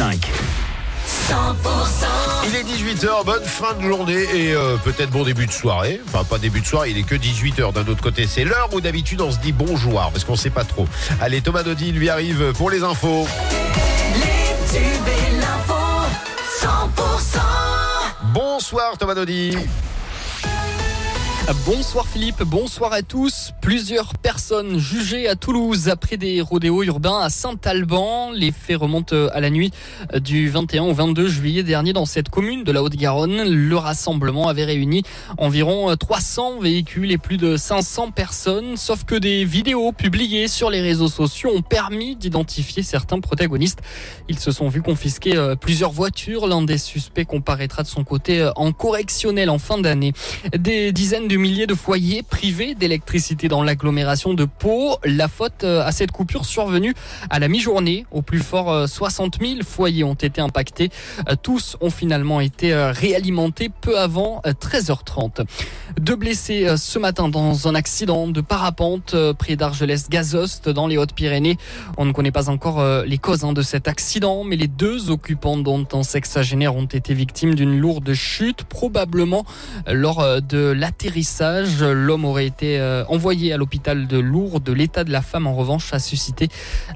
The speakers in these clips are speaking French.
100% Il est 18h, bonne fin de journée et euh, peut-être bon début de soirée. Enfin, pas début de soirée, il est que 18h. D'un autre côté, c'est l'heure où d'habitude on se dit bonjour parce qu'on sait pas trop. Allez, Thomas Dodi lui arrive pour les infos. Les tubes et l'info 100% Bonsoir Thomas Dodi. Bonsoir Philippe, bonsoir à tous. Plusieurs personnes jugées à Toulouse après des rodéos urbains à Saint-Alban. Les faits remontent à la nuit du 21 au 22 juillet dernier dans cette commune de la Haute-Garonne. Le rassemblement avait réuni environ 300 véhicules et plus de 500 personnes. Sauf que des vidéos publiées sur les réseaux sociaux ont permis d'identifier certains protagonistes. Ils se sont vus confisquer euh, plusieurs voitures. L'un des suspects comparaîtra de son côté euh, en correctionnel en fin d'année. Des dizaines de milliers de foyers privés d'électricité dans l'agglomération de Pau. La faute euh, à cette coupure survenue à la mi-journée. Au plus fort, euh, 60 000 foyers ont été impactés. Euh, Tous ont finalement été euh, réalimentés peu avant euh, 13h30. Deux blessés euh, ce matin dans un accident de parapente euh, près d'Argelès-Gazost dans les Hautes-Pyrénées. On ne connaît pas encore euh, les causes hein, de cet accident, mais les deux occupants dont un sexagénaire ont été victimes d'une lourde chute, probablement euh, lors euh, de l'atterrissage. L'homme aurait été euh, envoyé à l'hôpital de Lourdes. L'état de la femme, en revanche, a suscité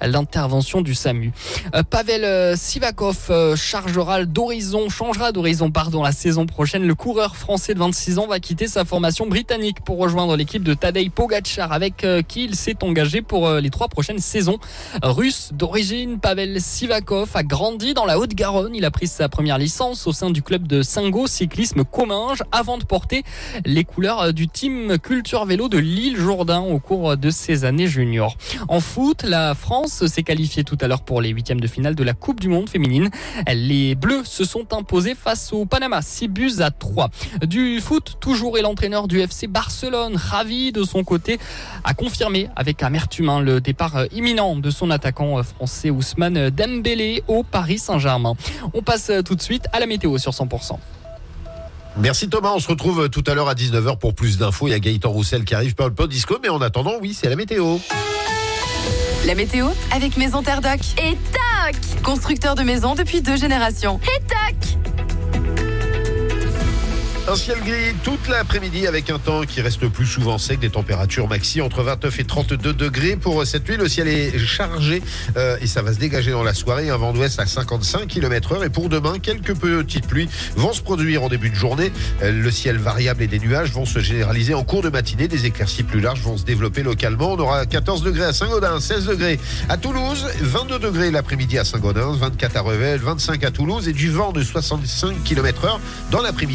l'intervention du SAMU. Euh, Pavel euh, Sivakov chargera d'horizon, changera d'horizon pardon la saison prochaine. Le coureur français de 26 ans va quitter sa formation britannique pour rejoindre l'équipe de Tadej Pogacar avec qui il s'est engagé pour les trois prochaines saisons. Russe d'origine, Pavel Sivakov a grandi dans la Haute-Garonne. Il a pris sa première licence au sein du club de Singo Cyclisme Comminges avant de porter les couleurs euh, du team Culture Vélo de Lille Jourdain au cours de ses années juniors. En foot, la France s'est qualifiée tout à l'heure pour les huitièmes de finale de la Coupe du Monde féminine. Les Bleus se sont imposés face au Panama, 6 buts à 3. Du foot, toujours et l'entraîneur du FC Barcelone, ravi de son côté, a confirmé avec amertume hein, le départ euh, imminent de son attaquant euh, français Ousmane Dembélé au Paris Saint-Germain. On passe tout de suite à la météo sur 100%. Merci Thomas, on se retrouve tout à l'heure à 19h pour plus d'infos. Il y a Gaëtan Roussel qui arrive par le pod disco, mais en attendant, oui, c'est la météo. La météo avec Maison Terre Doc. Et tac Constructeur de maisons depuis deux générations. Et tac Un ciel gris toute l'après-midi avec un temps qui reste plus souvent sec, des températures maxi entre 29 et 32 degrés pour cette nuit. Le ciel est chargé euh, et ça va se dégager dans la soirée. Un vent d'ouest à 55 km heure et pour demain, quelques petites pluies vont se produire en début de journée. Euh, le ciel variable et des nuages vont se généraliser en cours de matinée. Des éclaircies plus larges vont se développer localement. On aura 14 degrés à Saint-Gaudens, 16 degrés à Toulouse, 22 degrés l'après-midi à Saint-Gaudens, 24 à Revel, 25 à Toulouse et du vent de 65 km heure dans l'après-midi.